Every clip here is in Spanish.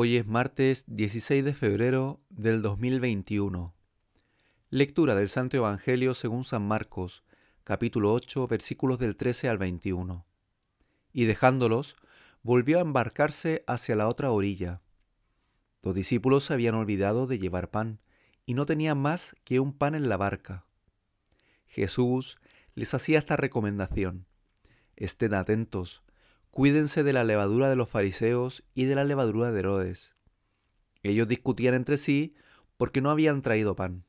Hoy es martes 16 de febrero del 2021. Lectura del Santo Evangelio según San Marcos, capítulo 8, versículos del 13 al 21. Y dejándolos, volvió a embarcarse hacia la otra orilla. Los discípulos se habían olvidado de llevar pan, y no tenían más que un pan en la barca. Jesús les hacía esta recomendación. Estén atentos, Cuídense de la levadura de los fariseos y de la levadura de Herodes. Ellos discutían entre sí porque no habían traído pan.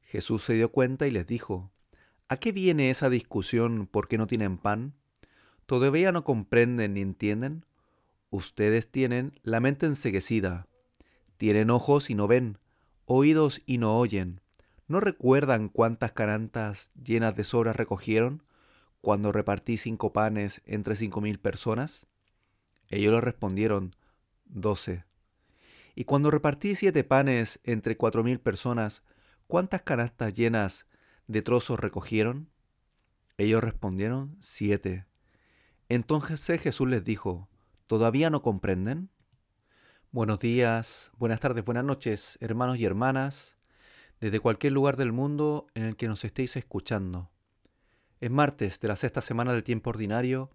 Jesús se dio cuenta y les dijo, ¿A qué viene esa discusión porque no tienen pan? ¿Todavía no comprenden ni entienden? Ustedes tienen la mente enseguecida. Tienen ojos y no ven, oídos y no oyen. ¿No recuerdan cuántas canantas llenas de sobras recogieron? Cuando repartí cinco panes entre cinco mil personas? Ellos le respondieron, doce. Y cuando repartí siete panes entre cuatro mil personas, ¿cuántas canastas llenas de trozos recogieron? Ellos respondieron, siete. Entonces Jesús les dijo, ¿todavía no comprenden? Buenos días, buenas tardes, buenas noches, hermanos y hermanas, desde cualquier lugar del mundo en el que nos estéis escuchando. Es martes de la sexta semana del tiempo ordinario,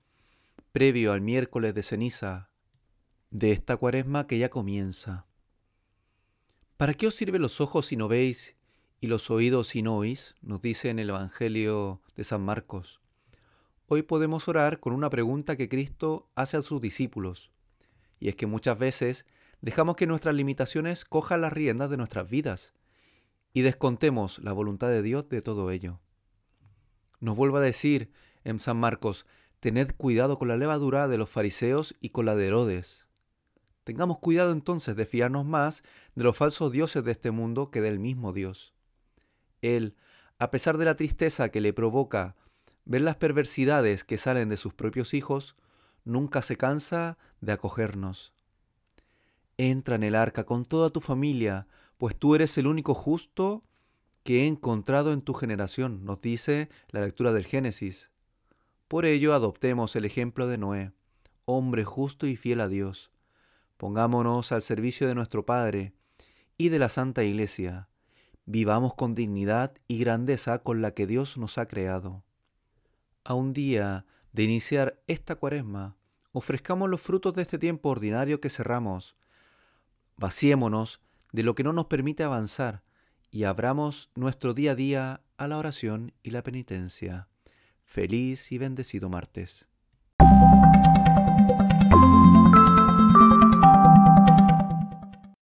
previo al miércoles de ceniza de esta cuaresma que ya comienza. ¿Para qué os sirven los ojos si no veis y los oídos si no oís? Nos dice en el Evangelio de San Marcos. Hoy podemos orar con una pregunta que Cristo hace a sus discípulos, y es que muchas veces dejamos que nuestras limitaciones cojan las riendas de nuestras vidas y descontemos la voluntad de Dios de todo ello. Nos vuelve a decir en San Marcos, tened cuidado con la levadura de los fariseos y con la de Herodes. Tengamos cuidado entonces de fiarnos más de los falsos dioses de este mundo que del mismo Dios. Él, a pesar de la tristeza que le provoca ver las perversidades que salen de sus propios hijos, nunca se cansa de acogernos. Entra en el arca con toda tu familia, pues tú eres el único justo que he encontrado en tu generación, nos dice la lectura del Génesis. Por ello adoptemos el ejemplo de Noé, hombre justo y fiel a Dios. Pongámonos al servicio de nuestro Padre y de la Santa Iglesia. Vivamos con dignidad y grandeza con la que Dios nos ha creado. A un día de iniciar esta cuaresma, ofrezcamos los frutos de este tiempo ordinario que cerramos. Vaciémonos de lo que no nos permite avanzar y abramos nuestro día a día a la oración y la penitencia. Feliz y bendecido martes.